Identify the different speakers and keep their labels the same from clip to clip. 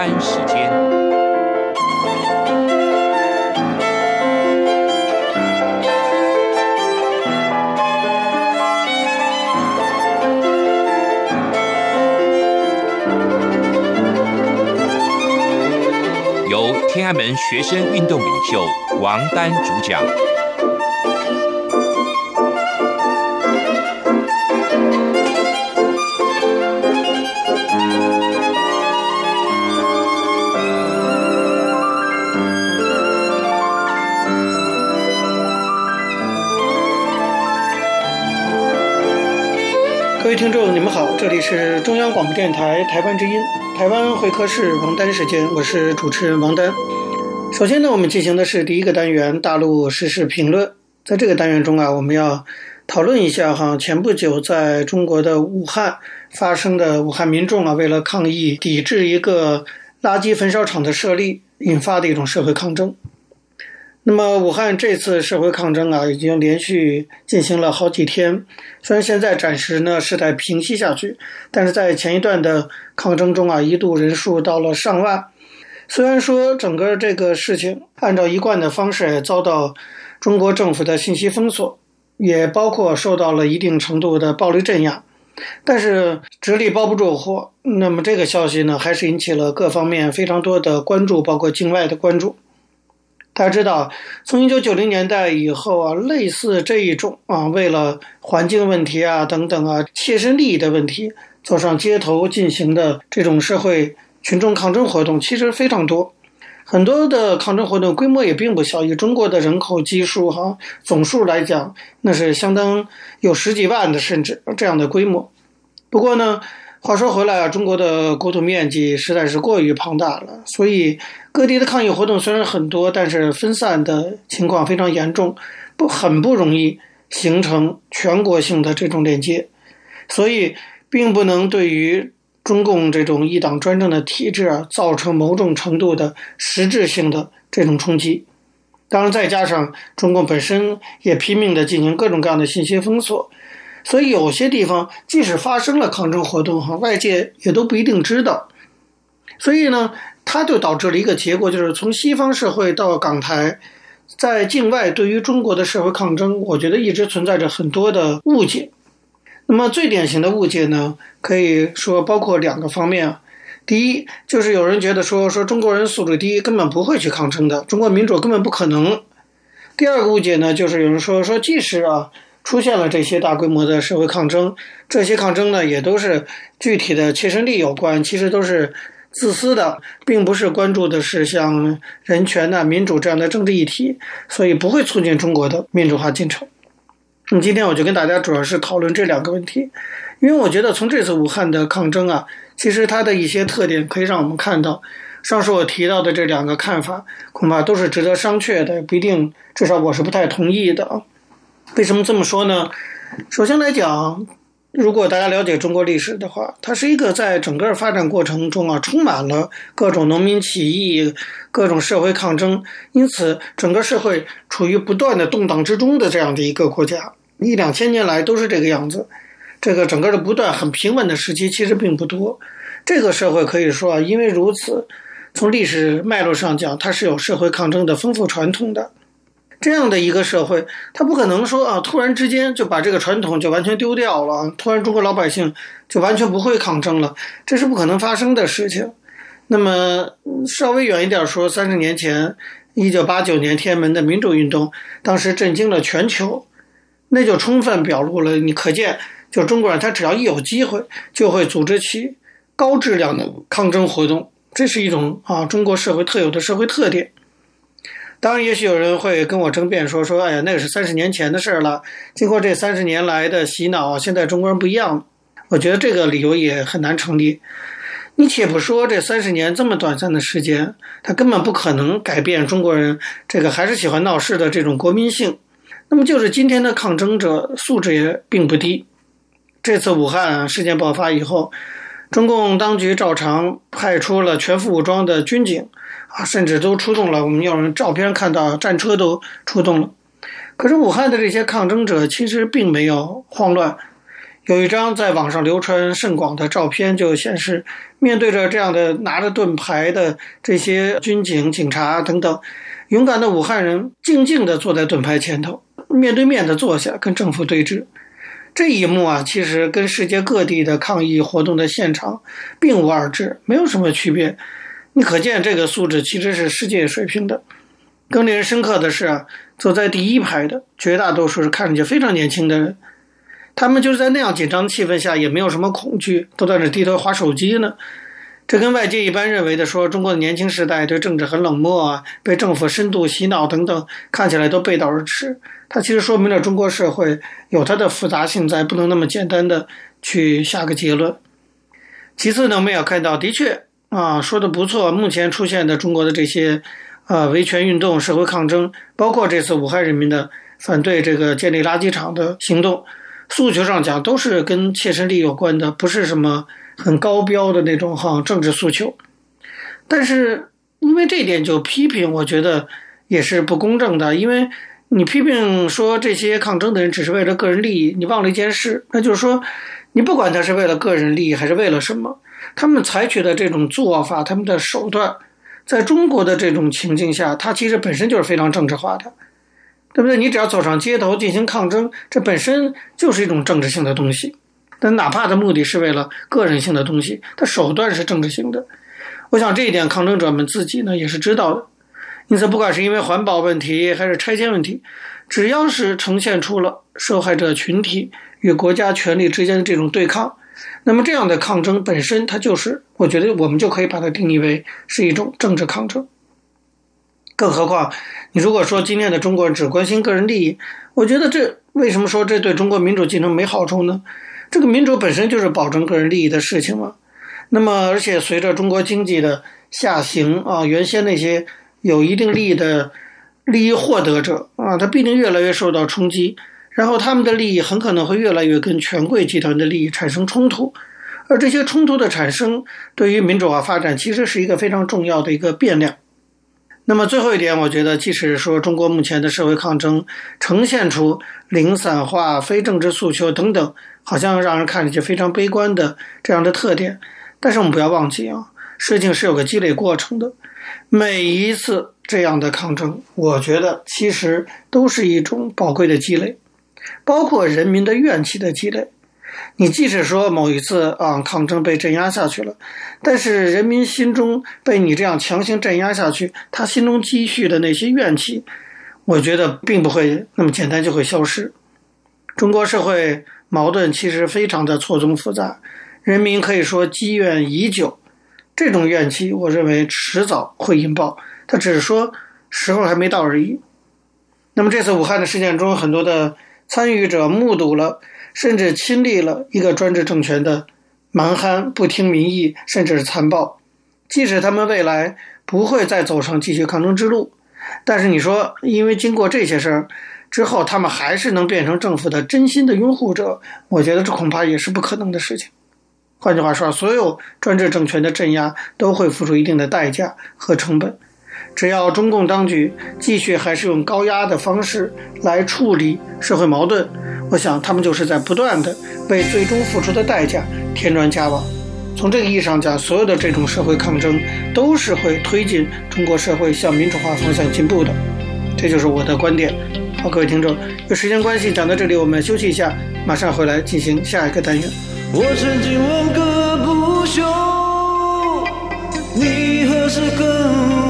Speaker 1: 丹时间，由天安门学生运动领袖王丹主
Speaker 2: 讲。听众，你们好，这里是中央广播电台台湾之音，台湾会客室王丹时间，我是主持人王丹。首先呢，我们进行的是第一个单元大陆时事评论。在这个单元中啊，我们要讨论一下哈，前不久在中国的武汉发生的武汉民众啊，为了抗议抵制一个垃圾焚烧厂的设立，引发的一种社会抗争。那么，武汉这次社会抗争啊，已经连续进行了好几天。虽然现在暂时呢事态平息下去，但是在前一段的抗争中啊，一度人数到了上万。虽然说整个这个事情按照一贯的方式遭到中国政府的信息封锁，也包括受到了一定程度的暴力镇压，但是纸里包不住火。那么这个消息呢，还是引起了各方面非常多的关注，包括境外的关注。大家知道，从一九九零年代以后啊，类似这一种啊，为了环境问题啊等等啊，切身利益的问题，走上街头进行的这种社会群众抗争活动，其实非常多。很多的抗争活动规模也并不小，以中国的人口基数哈总数来讲，那是相当有十几万的，甚至这样的规模。不过呢。话说回来啊，中国的国土面积实在是过于庞大了，所以各地的抗议活动虽然很多，但是分散的情况非常严重，不很不容易形成全国性的这种连接，所以并不能对于中共这种一党专政的体制啊造成某种程度的实质性的这种冲击。当然，再加上中共本身也拼命的进行各种各样的信息封锁。所以有些地方即使发生了抗争活动，哈，外界也都不一定知道。所以呢，它就导致了一个结果，就是从西方社会到港台，在境外对于中国的社会抗争，我觉得一直存在着很多的误解。那么最典型的误解呢，可以说包括两个方面啊。第一，就是有人觉得说说中国人素质低，根本不会去抗争的，中国民主根本不可能。第二个误解呢，就是有人说说即使啊。出现了这些大规模的社会抗争，这些抗争呢，也都是具体的切身利益有关，其实都是自私的，并不是关注的是像人权呐、民主这样的政治议题，所以不会促进中国的民主化进程。那么今天我就跟大家主要是讨论这两个问题，因为我觉得从这次武汉的抗争啊，其实它的一些特点可以让我们看到，上述我提到的这两个看法恐怕都是值得商榷的，不一定，至少我是不太同意的。为什么这么说呢？首先来讲，如果大家了解中国历史的话，它是一个在整个发展过程中啊，充满了各种农民起义、各种社会抗争，因此整个社会处于不断的动荡之中的这样的一个国家，一两千年来都是这个样子。这个整个的不断很平稳的时期其实并不多。这个社会可以说啊，因为如此，从历史脉络上讲，它是有社会抗争的丰富传统的。这样的一个社会，他不可能说啊，突然之间就把这个传统就完全丢掉了，突然中国老百姓就完全不会抗争了，这是不可能发生的事情。那么稍微远一点说，三十年前，一九八九年天安门的民主运动，当时震惊了全球，那就充分表露了，你可见，就中国人他只要一有机会，就会组织起高质量的抗争活动，这是一种啊中国社会特有的社会特点。当然，也许有人会跟我争辩说：“说，哎呀，那个是三十年前的事儿了。经过这三十年来的洗脑，现在中国人不一样。”我觉得这个理由也很难成立。你且不说这三十年这么短暂的时间，它根本不可能改变中国人这个还是喜欢闹事的这种国民性。那么，就是今天的抗争者素质也并不低。这次武汉事件爆发以后，中共当局照常派出了全副武装的军警。啊，甚至都出动了。我们有人照片看到战车都出动了。可是武汉的这些抗争者其实并没有慌乱，有一张在网上流传甚广的照片，就显示面对着这样的拿着盾牌的这些军警、警察等等，勇敢的武汉人静静地坐在盾牌前头，面对面的坐下跟政府对峙。这一幕啊，其实跟世界各地的抗议活动的现场并无二致，没有什么区别。你可见这个素质其实是世界水平的。更令人深刻的是啊，走在第一排的绝大多数是看上去非常年轻的人。他们就是在那样紧张的气氛下，也没有什么恐惧，都在那低头划手机呢。这跟外界一般认为的说中国的年轻时代对政治很冷漠啊，被政府深度洗脑等等，看起来都背道而驰。它其实说明了中国社会有它的复杂性在，不能那么简单的去下个结论。其次呢，我们也要看到，的确啊，说的不错，目前出现的中国的这些呃维权运动、社会抗争，包括这次武汉人民的反对这个建立垃圾场的行动。诉求上讲都是跟切身利益有关的，不是什么很高标的那种哈政治诉求。但是因为这点就批评，我觉得也是不公正的。因为你批评说这些抗争的人只是为了个人利益，你忘了一件事，那就是说，你不管他是为了个人利益还是为了什么，他们采取的这种做法，他们的手段，在中国的这种情境下，它其实本身就是非常政治化的。对不对？你只要走上街头进行抗争，这本身就是一种政治性的东西。但哪怕的目的是为了个人性的东西，它手段是政治性的。我想这一点抗争者们自己呢也是知道的。因此，不管是因为环保问题还是拆迁问题，只要是呈现出了受害者群体与国家权力之间的这种对抗，那么这样的抗争本身，它就是我觉得我们就可以把它定义为是一种政治抗争。更何况，你如果说今天的中国人只关心个人利益，我觉得这为什么说这对中国民主进程没好处呢？这个民主本身就是保证个人利益的事情嘛。那么，而且随着中国经济的下行啊，原先那些有一定利益的利益获得者啊，他必定越来越受到冲击，然后他们的利益很可能会越来越跟权贵集团的利益产生冲突，而这些冲突的产生，对于民主化发展其实是一个非常重要的一个变量。那么最后一点，我觉得，即使说中国目前的社会抗争呈现出零散化、非政治诉求等等，好像让人看上去非常悲观的这样的特点，但是我们不要忘记啊，事情是有个积累过程的。每一次这样的抗争，我觉得其实都是一种宝贵的积累，包括人民的怨气的积累。你即使说某一次啊抗争被镇压下去了，但是人民心中被你这样强行镇压下去，他心中积蓄的那些怨气，我觉得并不会那么简单就会消失。中国社会矛盾其实非常的错综复杂，人民可以说积怨已久，这种怨气我认为迟早会引爆，他只是说时候还没到而已。那么这次武汉的事件中，很多的参与者目睹了。甚至亲历了一个专制政权的蛮憨、不听民意，甚至是残暴。即使他们未来不会再走上继续抗争之路，但是你说，因为经过这些事儿之后，他们还是能变成政府的真心的拥护者，我觉得这恐怕也是不可能的事情。换句话说，所有专制政权的镇压都会付出一定的代价和成本。只要中共当局继续还是用高压的方式来处理社会矛盾，我想他们就是在不断的为最终付出的代价添砖加瓦。从这个意义上讲，所有的这种社会抗争都是会推进中国社会向民主化方向进步的。这就是我的观点。好，各位听众，有时间关系讲到这里，我们休息一下，马上回来进行下一个单元。
Speaker 3: 我曾经问个不休，你何时跟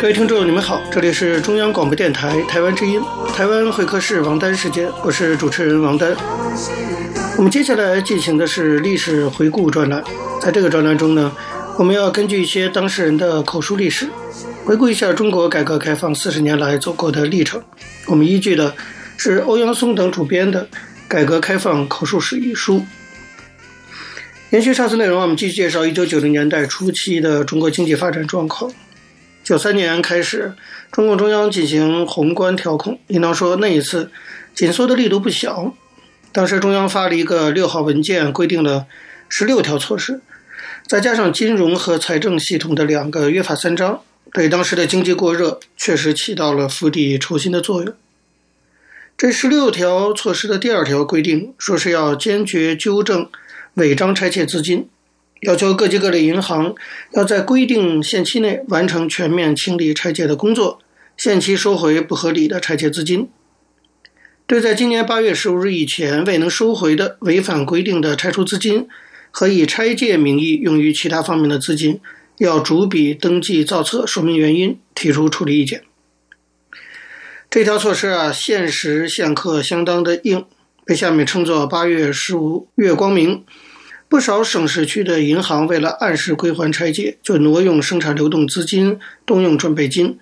Speaker 2: 各位听众，你们好，这里是中央广播电台台湾之音，台湾会客室王丹时间，我是主持人王丹。我们接下来进行的是历史回顾专栏，在这个专栏中呢，我们要根据一些当事人的口述历史，回顾一下中国改革开放四十年来走过的历程。我们依据的是欧阳松等主编的《改革开放口述史》一书。延续上次内容，我们继续介绍一九九零年代初期的中国经济发展状况。九三年开始，中共中央进行宏观调控，应当说那一次紧缩的力度不小。当时中央发了一个六号文件，规定了十六条措施，再加上金融和财政系统的两个约法三章，对当时的经济过热确实起到了釜底抽薪的作用。这十六条措施的第二条规定说是要坚决纠正违章拆借资金。要求各级各类银行要在规定限期内完成全面清理拆借的工作，限期收回不合理的拆借资金。对在今年八月十五日以前未能收回的违反规定的拆除资金和以拆借名义用于其他方面的资金，要逐笔登记造册，说明原因，提出处理意见。这条措施啊，限时限刻相当的硬，被下面称作“八月十五月光明”。不少省市区的银行为了按时归还拆借，就挪用生产流动资金，动用准备金，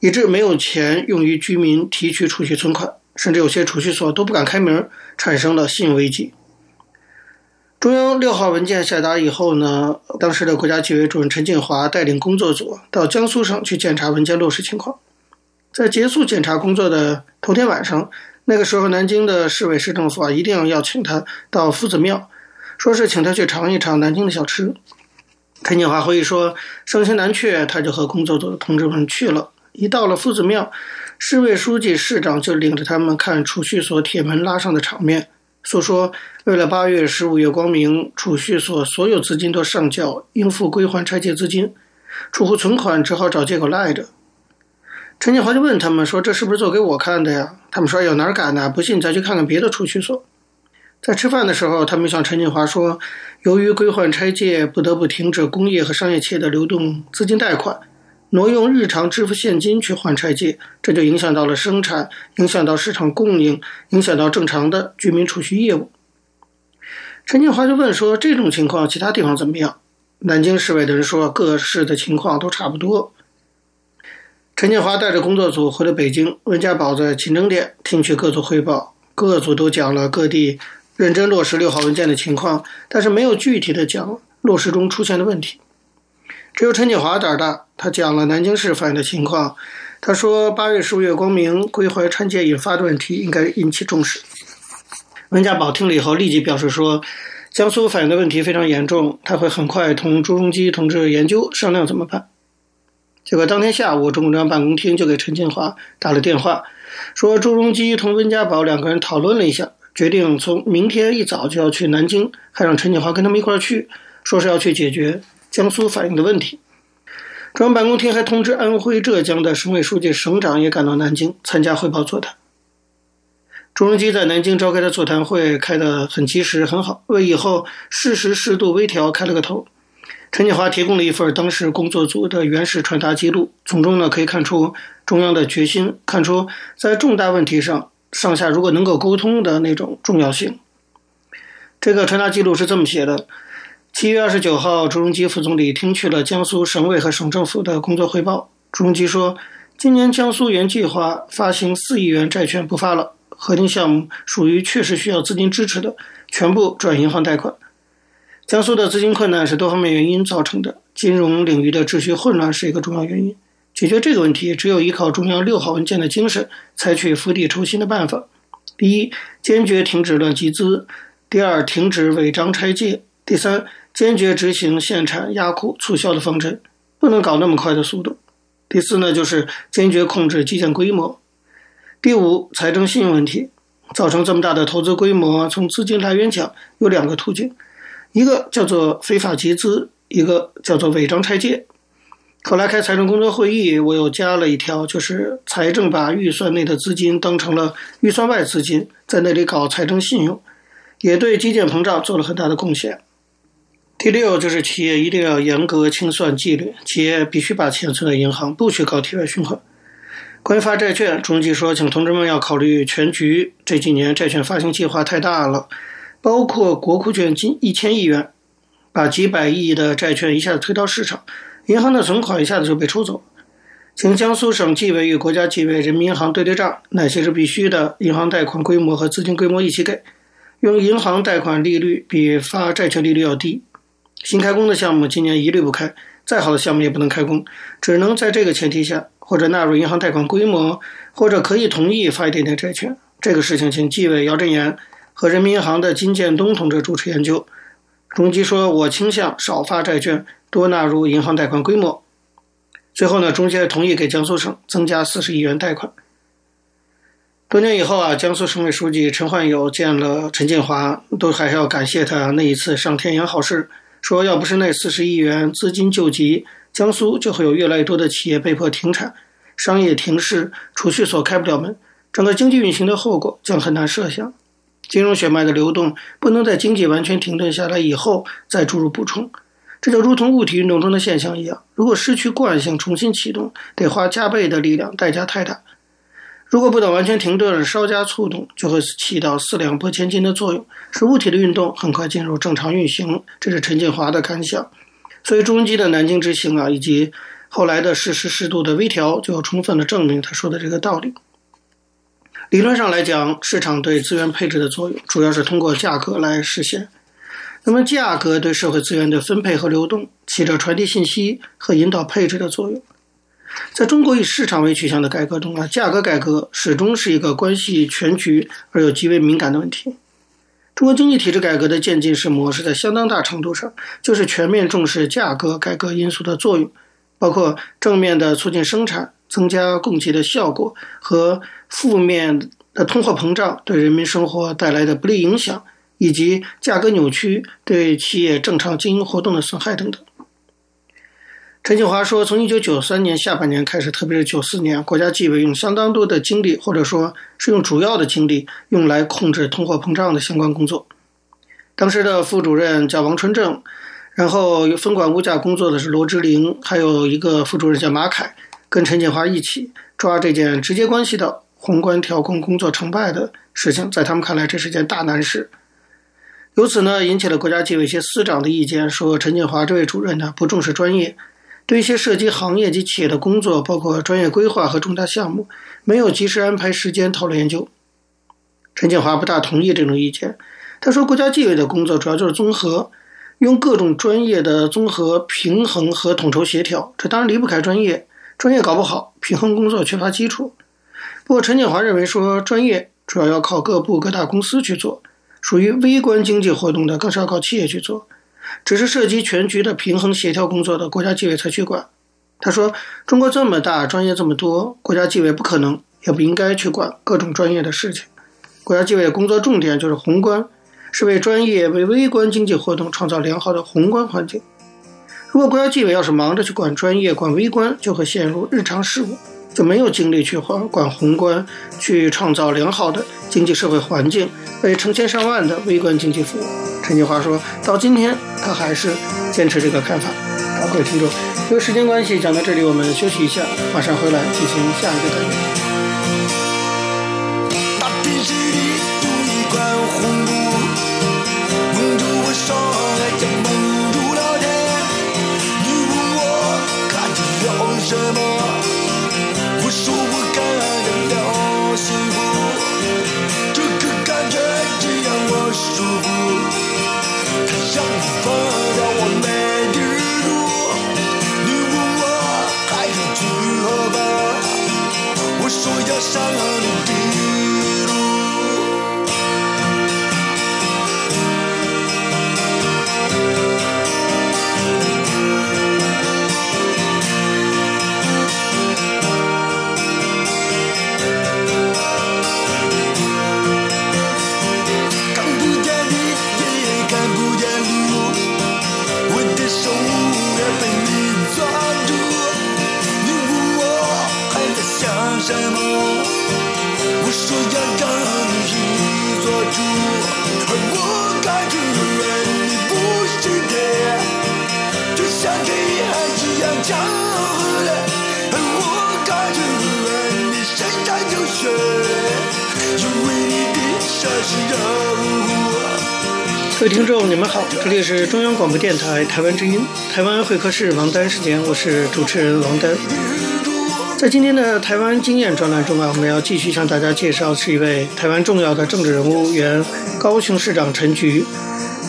Speaker 2: 以致没有钱用于居民提取储蓄存款，甚至有些储蓄所都不敢开门，产生了信用危机。中央六号文件下达以后呢，当时的国家纪委主任陈锦华带领工作组到江苏省去检查文件落实情况。在结束检查工作的头天晚上，那个时候南京的市委市政府啊，一定要请他到夫子庙。说是请他去尝一尝南京的小吃。陈建华回忆说，盛情难却，他就和工作组的同志们去了。一到了夫子庙，市委书记、市长就领着他们看储蓄所铁门拉上的场面，诉说为了八月十五月光明，储蓄所所有资金都上缴，应付归还拆借资金，储户存款只好找借口赖着。陈建华就问他们说：“这是不是做给我看的呀？”他们说：“有哪敢呢？不信再去看看别的储蓄所。”在吃饭的时候，他们向陈锦华说：“由于归还拆借，不得不停止工业和商业企业的流动资金贷款，挪用日常支付现金去还拆借，这就影响到了生产，影响到市场供应，影响到正常的居民储蓄业务。”陈锦华就问说：“这种情况，其他地方怎么样？”南京市委的人说：“各市的情况都差不多。”陈锦华带着工作组回了北京，温家宝在勤政殿听取各组汇报，各组都讲了各地。认真落实六号文件的情况，但是没有具体的讲落实中出现的问题。只有陈锦华胆大，他讲了南京市反映的情况。他说：“八月十五月光明归还拆借引发的问题，应该引起重视。”温家宝听了以后，立即表示说：“江苏反映的问题非常严重，他会很快同朱镕基同志研究商量怎么办。”结果当天下午，中共中央办公厅就给陈锦华打了电话，说朱镕基同温家宝两个人讨论了一下。决定从明天一早就要去南京，还让陈锦华跟他们一块儿去，说是要去解决江苏反映的问题。中央办公厅还通知安徽、浙江的省委书记、省长也赶到南京参加汇报座谈。朱镕基在南京召开的座谈会开得很及时，很好，为以后适时适度微调开了个头。陈锦华提供了一份当时工作组的原始传达记录，从中呢可以看出中央的决心，看出在重大问题上。上下如果能够沟通的那种重要性。这个传达记录是这么写的：七月二十九号，朱镕基副总理听取了江苏省委和省政府的工作汇报。朱镕基说，今年江苏原计划发行四亿元债券不发了，核定项目属于确实需要资金支持的，全部转银行贷款。江苏的资金困难是多方面原因造成的，金融领域的秩序混乱是一个重要原因。解决这个问题，只有依靠中央六号文件的精神，采取釜底抽薪的办法。第一，坚决停止乱集资；第二，停止违章拆借；第三，坚决执行限产、压库、促销的方针，不能搞那么快的速度。第四呢，就是坚决控制基建规模。第五，财政信用问题，造成这么大的投资规模，从资金来源讲，有两个途径，一个叫做非法集资，一个叫做违章拆借。后来开财政工作会议，我又加了一条，就是财政把预算内的资金当成了预算外资金，在那里搞财政信用，也对基建膨胀做了很大的贡献。第六就是企业一定要严格清算纪律，企业必须把钱存在银行，不许搞体外循环。关于发债券，中基说，请同志们要考虑全局。这几年债券发行计划太大了，包括国库券近一千亿元，把几百亿的债券一下子推到市场，银行的存款一下子就被抽走。请江苏省纪委与国家纪委人民银行对对账，哪些是必须的？银行贷款规模和资金规模一起给，用银行贷款利率比发债券利率要低。新开工的项目今年一律不开，再好的项目也不能开工，只能在这个前提下，或者纳入银行贷款规模，或者可以同意发一点点债券。这个事情请纪委姚振言和人民银行的金建东同志主持研究。中基说：“我倾向少发债券，多纳入银行贷款规模。”最后呢，中介同意给江苏省增加四十亿元贷款。多年以后啊，江苏省委书记陈焕友见了陈建华，都还是要感谢他那一次上天阳好事，说要不是那四十亿元资金救急，江苏就会有越来越多的企业被迫停产，商业停市，储蓄所开不了门，整个经济运行的后果将很难设想。金融血脉的流动不能在经济完全停顿下来以后再注入补充。这就如同物体运动中的现象一样，如果失去惯性重新启动，得花加倍的力量，代价太大。如果不等完全停顿，稍加触动，就会起到四两拨千斤的作用，使物体的运动很快进入正常运行。这是陈建华的感想。所以中基的南京之行啊，以及后来的适时适度的微调，就充分的证明他说的这个道理。理论上来讲，市场对资源配置的作用，主要是通过价格来实现。那么，价格对社会资源的分配和流动起着传递信息和引导配置的作用。在中国以市场为取向的改革中啊，价格改革始终是一个关系全局而又极为敏感的问题。中国经济体制改革的渐进式模式，在相当大程度上就是全面重视价格改革因素的作用，包括正面的促进生产、增加供给的效果和负面的通货膨胀对人民生活带来的不利影响。以及价格扭曲对企业正常经营活动的损害等等。陈建华说，从一九九三年下半年开始，特别是九四年，国家纪委用相当多的精力，或者说是用主要的精力，用来控制通货膨胀的相关工作。当时的副主任叫王春正，然后分管物价工作的是罗之龄，还有一个副主任叫马凯，跟陈建华一起抓这件直接关系到宏观调控工作成败的事情。在他们看来，这是件大难事。由此呢，引起了国家纪委一些司长的意见，说陈建华这位主任呢不重视专业，对一些涉及行业及企业的工作，包括专业规划和重大项目，没有及时安排时间讨论研究。陈建华不大同意这种意见，他说国家纪委的工作主要就是综合，用各种专业的综合平衡和统筹协调，这当然离不开专业，专业搞不好，平衡工作缺乏基础。不过陈建华认为说，专业主要要靠各部各大公司去做。属于微观经济活动的，更是要靠企业去做。只是涉及全局的平衡协调工作的，国家纪委才去管。他说：“中国这么大，专业这么多，国家纪委不可能，也不应该去管各种专业的事情。国家纪委工作重点就是宏观，是为专业、为微观经济活动创造良好的宏观环境。如果国家纪委要是忙着去管专业、管微观，就会陷入日常事务。”就没有精力去管管宏观，去创造良好的经济社会环境，为成千上万的微观经济服务。陈建华说到今天，他还是坚持这个看法。好，各位听众，由于时间关系，讲到这里，我们休息一下，马上回来进行下一个单元。
Speaker 3: 山河陆。
Speaker 2: 各位听众，你们好，这里是中央广播电台台湾之音，台湾会客室王丹时间，我是主持人王丹。在今天的台湾经验专栏中啊，我们要继续向大家介绍是一位台湾重要的政治人物，原高雄市长陈菊。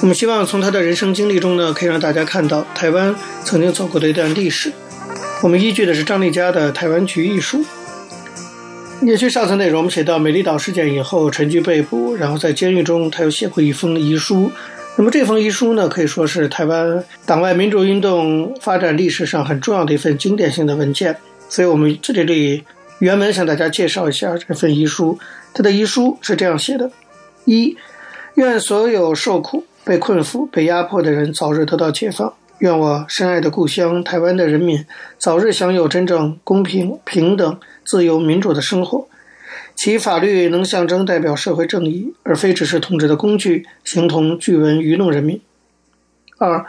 Speaker 2: 我们希望从他的人生经历中呢，可以让大家看到台湾曾经走过的一段历史。我们依据的是张丽佳的《台湾局》一书。延续上次内容，我们写到美丽岛事件以后，陈菊被捕，然后在监狱中，他又写过一封遗书。那么这封遗书呢，可以说是台湾党外民主运动发展历史上很重要的一份经典性的文件。所以我们这里原文向大家介绍一下这份遗书。他的遗书是这样写的：一，愿所有受苦。被困缚、被压迫的人早日得到解放。愿我深爱的故乡台湾的人民早日享有真正公平、平等、自由、民主的生活。其法律能象征代表社会正义，而非只是统治的工具，形同巨文愚弄人民。二，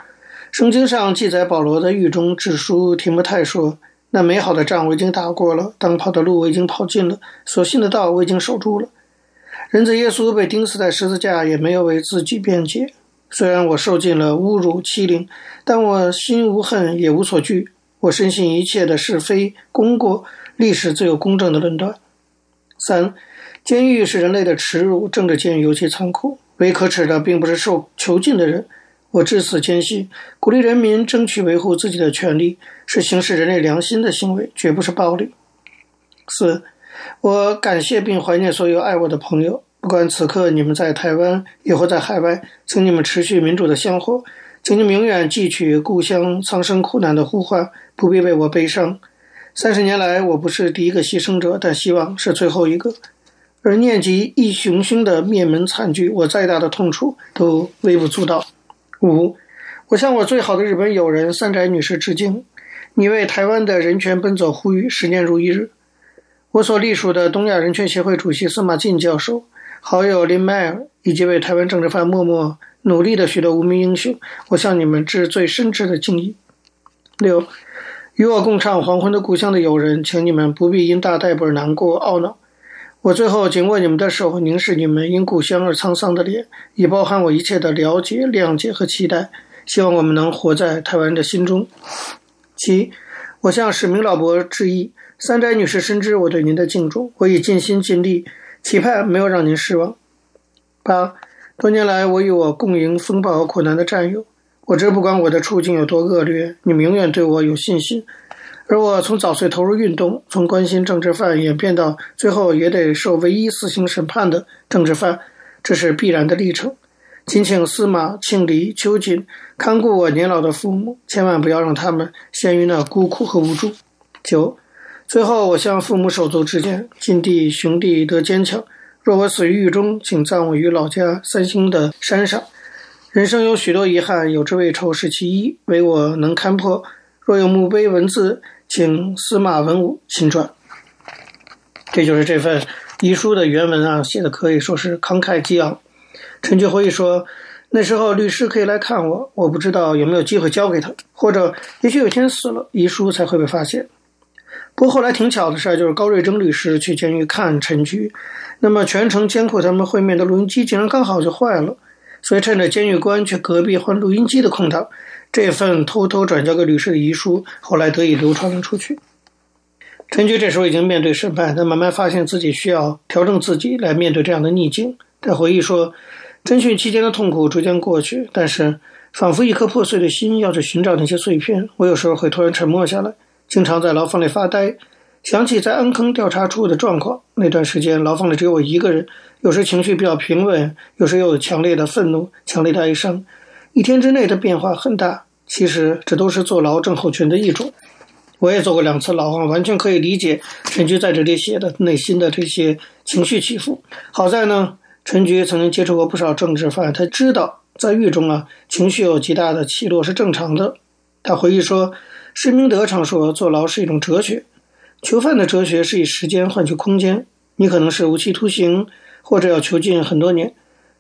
Speaker 2: 圣经上记载保罗在狱中致书提摩太说：“那美好的仗我已经打过了，当跑的路我已经跑尽了，所信的道我已经守住了。”人子耶稣被钉死在十字架，也没有为自己辩解。虽然我受尽了侮辱欺凌，但我心无恨，也无所惧。我深信一切的是非功过，历史自有公正的论断。三，监狱是人类的耻辱，政治监狱尤其残酷。唯可耻的并不是受囚禁的人。我至死坚信，鼓励人民争取维护自己的权利，是行使人类良心的行为，绝不是暴力。四，我感谢并怀念所有爱我的朋友。不管此刻你们在台湾，亦或在海外，请你们持续民主的香火，请你们永远记取故乡苍生苦难的呼唤，不必为我悲伤。三十年来，我不是第一个牺牲者，但希望是最后一个。而念及一熊熊的灭门惨剧，我再大的痛楚都微不足道。五，我向我最好的日本友人三宅女士致敬，你为台湾的人权奔走呼吁，十年如一日。我所隶属的东亚人权协会主席司马进教授。好友林迈尔以及为台湾政治犯默默努力的许多无名英雄，我向你们致最深挚的敬意。六，与我共唱《黄昏的故乡》的友人，请你们不必因大逮捕而难过懊恼。我最后紧握你们的手，凝视你们因故乡而沧桑的脸，以包含我一切的了解、谅解和期待。希望我们能活在台湾人的心中。七，我向史明老伯致意，三宅女士深知我对您的敬重，我已尽心尽力。期盼没有让您失望。八，多年来，我与我共迎风暴和苦难的战友，我知不管我的处境有多恶劣，你们永远对我有信心。而我从早岁投入运动，从关心政治犯演变到最后也得受唯一死刑审判的政治犯，这是必然的历程。请请司马、庆黎、秋瑾看顾我年老的父母，千万不要让他们陷于那孤苦和无助。九。最后，我向父母手足致敬，敬弟兄弟得坚强。若我死于狱中，请葬我于老家三星的山上。人生有许多遗憾，有之未酬是其一，唯我能堪破。若有墓碑文字，请司马文武亲撰。这就是这份遗书的原文啊，写的可以说是慷慨激昂。陈菊回忆说，那时候律师可以来看我，我不知道有没有机会交给他，或者也许有天死了，遗书才会被发现。不过后来挺巧的事儿，就是高瑞征律师去监狱看陈菊，那么全程监控他们会面的录音机竟然刚好就坏了，所以趁着监狱官去隔壁换录音机的空档，这份偷偷转交给律师的遗书后来得以流传了出去。陈菊这时候已经面对审判，他慢慢发现自己需要调整自己来面对这样的逆境。他回忆说，侦讯期间的痛苦逐渐过去，但是仿佛一颗破碎的心要去寻找那些碎片，我有时候会突然沉默下来。经常在牢房里发呆，想起在安坑调查处的状况。那段时间，牢房里只有我一个人，有时情绪比较平稳，有时又有强烈的愤怒、强烈的哀伤。一天之内的变化很大。其实这都是坐牢症候群的一种。我也坐过两次牢啊，完全可以理解陈菊在这里写的内心的这些情绪起伏。好在呢，陈菊曾经接触过不少政治犯，他知道在狱中啊，情绪有极大的起落是正常的。他回忆说。施明德常说，坐牢是一种哲学。囚犯的哲学是以时间换取空间。你可能是无期徒刑，或者要囚禁很多年。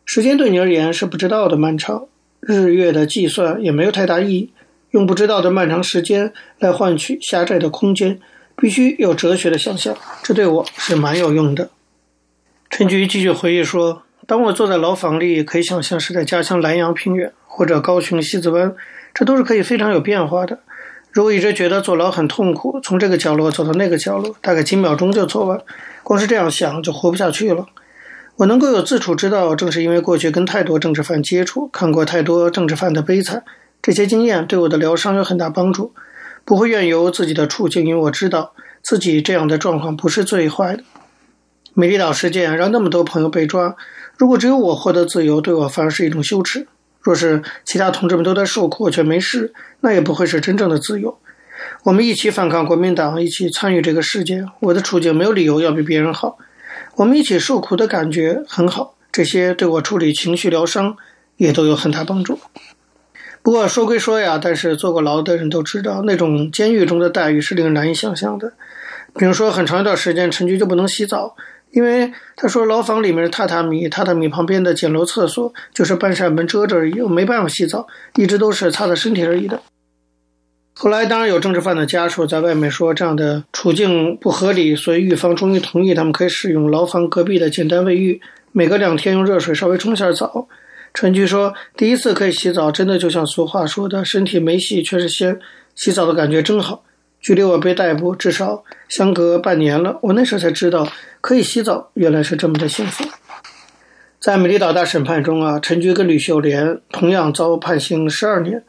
Speaker 2: 时间对你而言是不知道的漫长，日月的计算也没有太大意义。用不知道的漫长时间来换取狭窄的空间，必须有哲学的想象，这对我是蛮有用的。陈菊继续回忆说：“当我坐在牢房里，可以想象是在家乡南阳平原或者高雄西子湾，这都是可以非常有变化的。如果一直觉得坐牢很痛苦，从这个角落走到那个角落，大概几秒钟就走完，光是这样想就活不下去了。我能够有自处之道，正是因为过去跟太多政治犯接触，看过太多政治犯的悲惨。”这些经验对我的疗伤有很大帮助，不会怨尤自己的处境，因为我知道自己这样的状况不是最坏的。美丽岛事件让那么多朋友被抓，如果只有我获得自由，对我反而是一种羞耻。若是其他同志们都在受苦，我却没事，那也不会是真正的自由。我们一起反抗国民党，一起参与这个事件，我的处境没有理由要比别人好。我们一起受苦的感觉很好，这些对我处理情绪疗伤也都有很大帮助。不过说归说呀，但是坐过牢的人都知道，那种监狱中的待遇是令人难以想象的。比如说，很长一段时间，陈菊就不能洗澡，因为他说牢房里面的榻榻米，榻榻米旁边的简陋厕所就是半扇门遮着而已，我没办法洗澡，一直都是擦擦身体而已的。后来当然有政治犯的家属在外面说这样的处境不合理，所以狱方终于同意他们可以使用牢房隔壁的简单卫浴，每隔两天用热水稍微冲下澡。陈菊说：“第一次可以洗澡，真的就像俗话说的，身体没洗却是鲜，洗澡的感觉真好。距离我被逮捕至少相隔半年了，我那时候才知道可以洗澡，原来是这么的幸福。”在美丽岛大审判中啊，陈菊跟吕秀莲同样遭判刑十二年。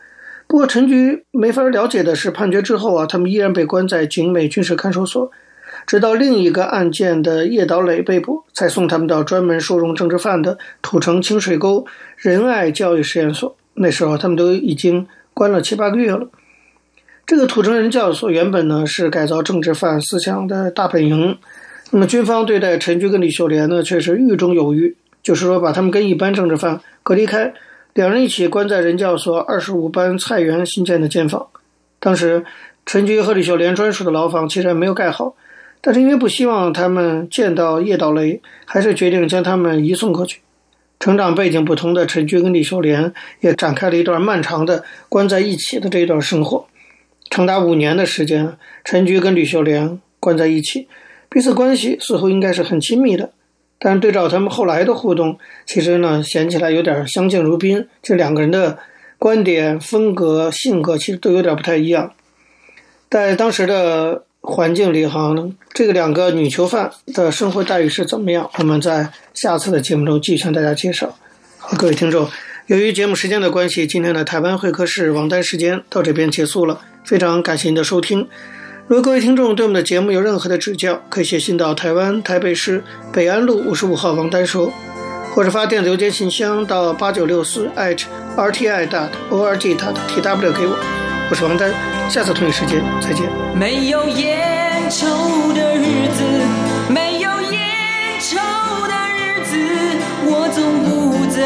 Speaker 2: 不过陈局没法了解的是，判决之后啊，他们依然被关在警美军事看守所。直到另一个案件的叶岛磊被捕，才送他们到专门收容政治犯的土城清水沟仁爱教育实验所。那时候他们都已经关了七八个月了。这个土城仁教所原本呢是改造政治犯思想的大本营。那么军方对待陈局跟李秀莲呢却是狱中有狱，就是说把他们跟一般政治犯隔离开，两人一起关在仁教所二十五班菜园新建的监房。当时陈菊和李秀莲专属的牢房其实还没有盖好。但是因为不希望他们见到叶岛雷，还是决定将他们移送过去。成长背景不同的陈菊跟李秀莲也展开了一段漫长的关在一起的这一段生活，长达五年的时间，陈菊跟李秀莲关在一起，彼此关系似乎应该是很亲密的。但是对照他们后来的互动，其实呢，显起来有点相敬如宾。这两个人的观点、风格、性格其实都有点不太一样。在当时的。环境里哈，这个两个女囚犯的生活待遇是怎么样？我们在下次的节目中继续向大家介绍。好，各位听众，由于节目时间的关系，今天的台湾会客室王丹时间到这边结束了。非常感谢您的收听。如果各位听众对我们的节目有任何的指教，可以写信到台湾台北市北安路五十五号王丹说，或者发电子邮件信箱到八九六四 @rti dot org dot tw 给我。我是王丹，下次同一时间再见。
Speaker 4: 没有烟抽的日子，没有烟抽的日子，我总不在